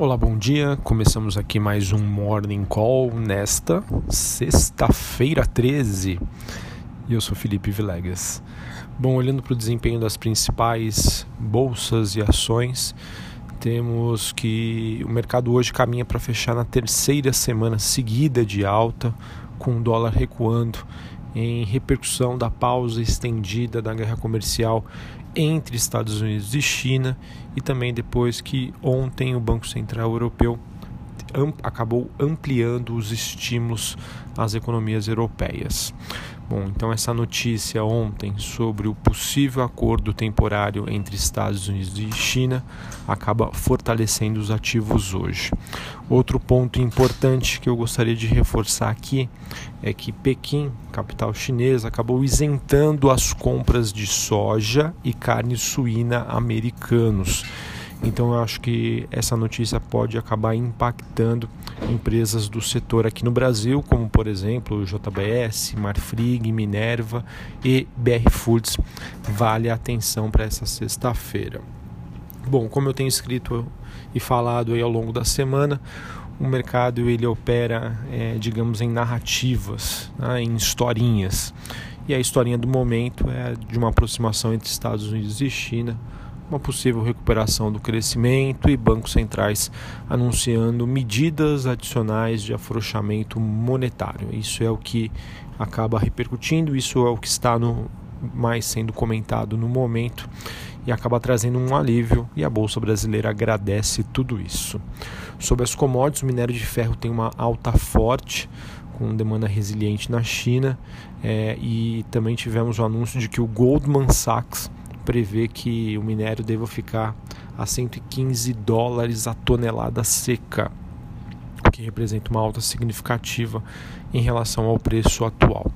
Olá, bom dia. Começamos aqui mais um Morning Call nesta sexta-feira 13. E eu sou Felipe Vilegas. Bom, olhando para o desempenho das principais bolsas e ações, temos que o mercado hoje caminha para fechar na terceira semana seguida de alta, com o dólar recuando em repercussão da pausa estendida da guerra comercial entre Estados Unidos e China e também depois que ontem o Banco Central Europeu acabou ampliando os estímulos às economias europeias. Bom, então essa notícia ontem sobre o possível acordo temporário entre Estados Unidos e China acaba fortalecendo os ativos hoje. Outro ponto importante que eu gostaria de reforçar aqui é que Pequim, capital chinesa, acabou isentando as compras de soja e carne suína americanos então eu acho que essa notícia pode acabar impactando empresas do setor aqui no Brasil, como por exemplo JBS, Marfrig, Minerva e BR Foods. Vale a atenção para essa sexta-feira. Bom, como eu tenho escrito e falado aí ao longo da semana, o mercado ele opera, é, digamos, em narrativas, né, em historinhas. E a historinha do momento é de uma aproximação entre Estados Unidos e China uma possível recuperação do crescimento e bancos centrais anunciando medidas adicionais de afrouxamento monetário. Isso é o que acaba repercutindo, isso é o que está no, mais sendo comentado no momento e acaba trazendo um alívio e a bolsa brasileira agradece tudo isso. Sobre as commodities, o minério de ferro tem uma alta forte com demanda resiliente na China é, e também tivemos o anúncio de que o Goldman Sachs prevê que o minério deva ficar a 115 dólares a tonelada seca, o que representa uma alta significativa em relação ao preço atual.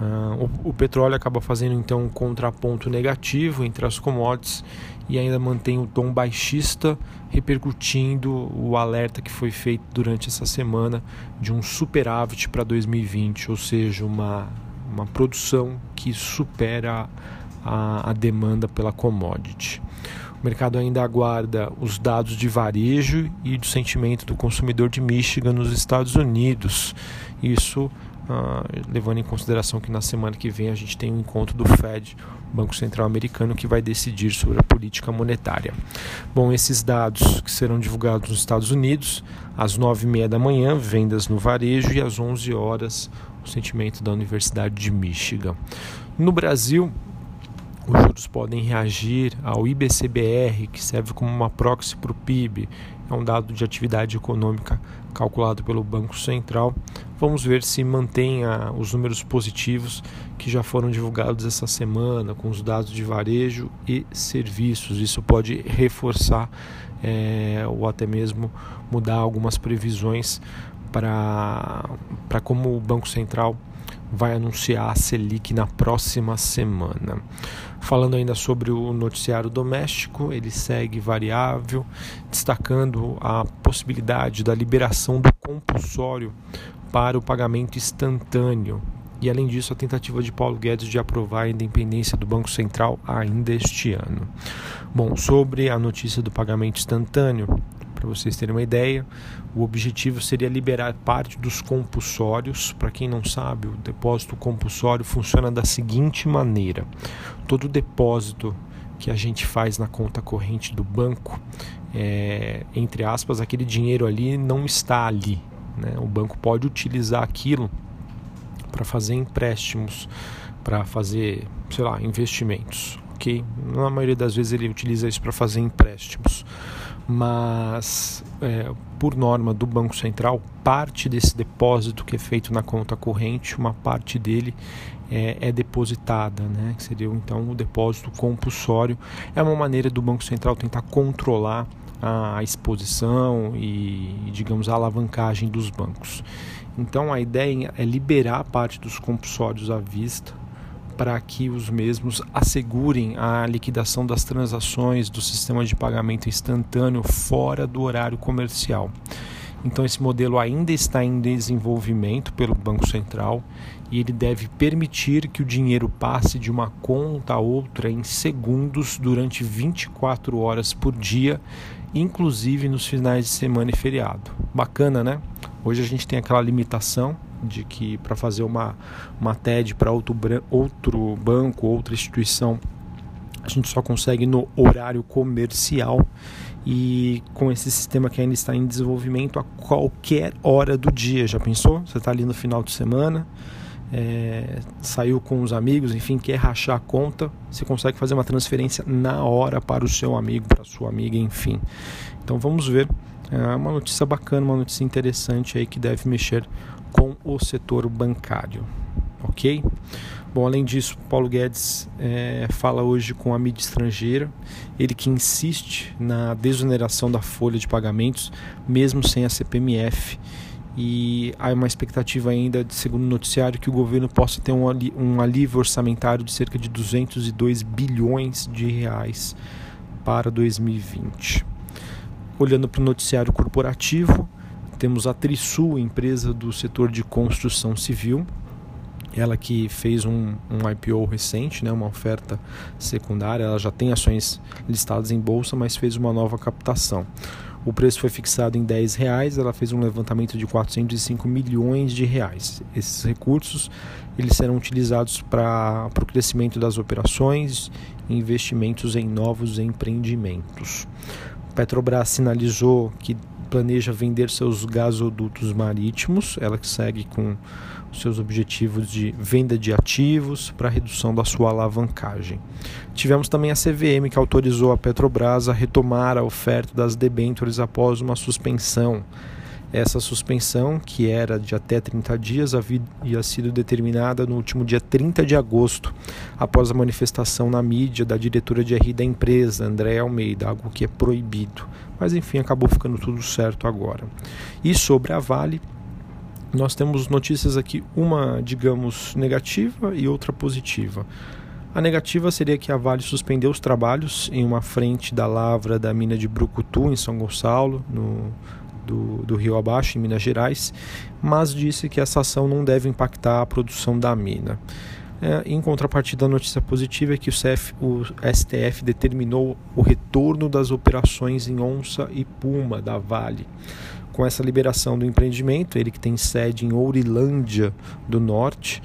Uh, o, o, petróleo acaba fazendo então um contraponto negativo entre as commodities e ainda mantém o tom baixista, repercutindo o alerta que foi feito durante essa semana de um superávit para 2020, ou seja, uma, uma produção que supera a, a demanda pela commodity. O mercado ainda aguarda os dados de varejo e do sentimento do consumidor de Michigan nos Estados Unidos. Isso Uh, levando em consideração que na semana que vem a gente tem um encontro do Fed, Banco Central Americano, que vai decidir sobre a política monetária. Bom, esses dados que serão divulgados nos Estados Unidos, às 9h30 da manhã, vendas no varejo, e às 11 horas, o sentimento da Universidade de Michigan. No Brasil, os juros podem reagir ao IBCBR, que serve como uma proxy para o PIB, é um dado de atividade econômica calculado pelo Banco Central. Vamos ver se mantém os números positivos que já foram divulgados essa semana, com os dados de varejo e serviços. Isso pode reforçar é, ou até mesmo mudar algumas previsões para como o Banco Central vai anunciar a Selic na próxima semana. Falando ainda sobre o noticiário doméstico, ele segue variável, destacando a possibilidade da liberação do compulsório para o pagamento instantâneo. E além disso, a tentativa de Paulo Guedes de aprovar a independência do Banco Central ainda este ano. Bom, sobre a notícia do pagamento instantâneo, para vocês terem uma ideia, o objetivo seria liberar parte dos compulsórios. Para quem não sabe, o depósito compulsório funciona da seguinte maneira: todo depósito que a gente faz na conta corrente do banco, é, entre aspas, aquele dinheiro ali não está ali. Né? O banco pode utilizar aquilo para fazer empréstimos, para fazer, sei lá, investimentos. Ok? Na maioria das vezes ele utiliza isso para fazer empréstimos mas é, por norma do Banco Central, parte desse depósito que é feito na conta corrente, uma parte dele é, é, depositada, né? que seria então o depósito compulsório. É uma maneira do Banco Central tentar controlar a exposição e, digamos, a alavancagem dos bancos. Então a ideia é liberar parte dos compulsórios à vista para que os mesmos assegurem a liquidação das transações do sistema de pagamento instantâneo fora do horário comercial. Então esse modelo ainda está em desenvolvimento pelo Banco Central e ele deve permitir que o dinheiro passe de uma conta a outra em segundos durante 24 horas por dia, inclusive nos finais de semana e feriado. Bacana, né? Hoje a gente tem aquela limitação de que para fazer uma, uma TED para outro, outro banco, outra instituição, a gente só consegue no horário comercial e com esse sistema que ainda está em desenvolvimento a qualquer hora do dia. Já pensou? Você está ali no final de semana, é, saiu com os amigos, enfim, quer rachar a conta, você consegue fazer uma transferência na hora para o seu amigo, para a sua amiga, enfim. Então vamos ver. É uma notícia bacana, uma notícia interessante aí que deve mexer com o setor bancário. Ok? Bom, além disso, Paulo Guedes é, fala hoje com a mídia estrangeira, ele que insiste na desoneração da folha de pagamentos, mesmo sem a CPMF. E há uma expectativa ainda, segundo o noticiário, que o governo possa ter um, um alívio orçamentário de cerca de 202 bilhões de reais para 2020. Olhando para o noticiário corporativo, temos a Trisul, empresa do setor de construção civil, ela que fez um, um IPO recente, né, uma oferta secundária, ela já tem ações listadas em bolsa, mas fez uma nova captação. O preço foi fixado em 10 reais, ela fez um levantamento de 405 milhões de reais. Esses recursos eles serão utilizados para o crescimento das operações e investimentos em novos empreendimentos. Petrobras sinalizou que planeja vender seus gasodutos marítimos, ela que segue com seus objetivos de venda de ativos para redução da sua alavancagem. Tivemos também a CVM que autorizou a Petrobras a retomar a oferta das debêntures após uma suspensão. Essa suspensão, que era de até 30 dias, havia sido determinada no último dia 30 de agosto, após a manifestação na mídia da diretora de RI da empresa, Andréa Almeida, algo que é proibido. Mas enfim, acabou ficando tudo certo agora. E sobre a Vale, nós temos notícias aqui, uma, digamos, negativa e outra positiva. A negativa seria que a Vale suspendeu os trabalhos em uma frente da lavra da mina de Brucutu, em São Gonçalo, no, do, do Rio Abaixo, em Minas Gerais, mas disse que essa ação não deve impactar a produção da mina. É, em contrapartida, a notícia positiva é que o, CF, o STF determinou o retorno das operações em onça e puma da Vale com essa liberação do empreendimento, ele que tem sede em Ourilândia do Norte,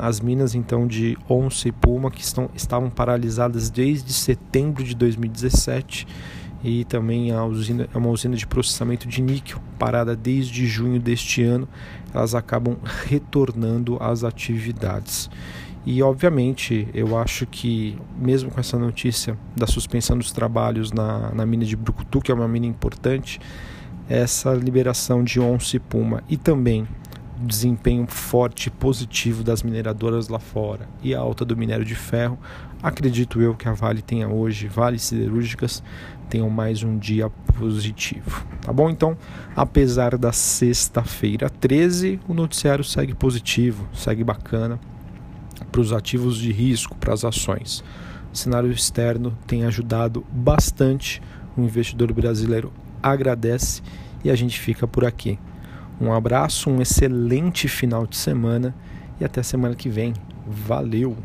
as minas então de Onça e Puma que estão, estavam paralisadas desde setembro de 2017 e também a usina, é uma usina de processamento de níquel parada desde junho deste ano, elas acabam retornando às atividades. E obviamente eu acho que mesmo com essa notícia da suspensão dos trabalhos na, na mina de Brucutu, que é uma mina importante, essa liberação de onça e puma e também desempenho forte e positivo das mineradoras lá fora e a alta do minério de ferro, acredito eu que a Vale tenha hoje, Vale Siderúrgicas, tenham mais um dia positivo. Tá bom? Então, apesar da sexta-feira 13, o noticiário segue positivo, segue bacana para os ativos de risco, para as ações. O cenário externo tem ajudado bastante o investidor brasileiro agradece e a gente fica por aqui. Um abraço, um excelente final de semana e até semana que vem. Valeu!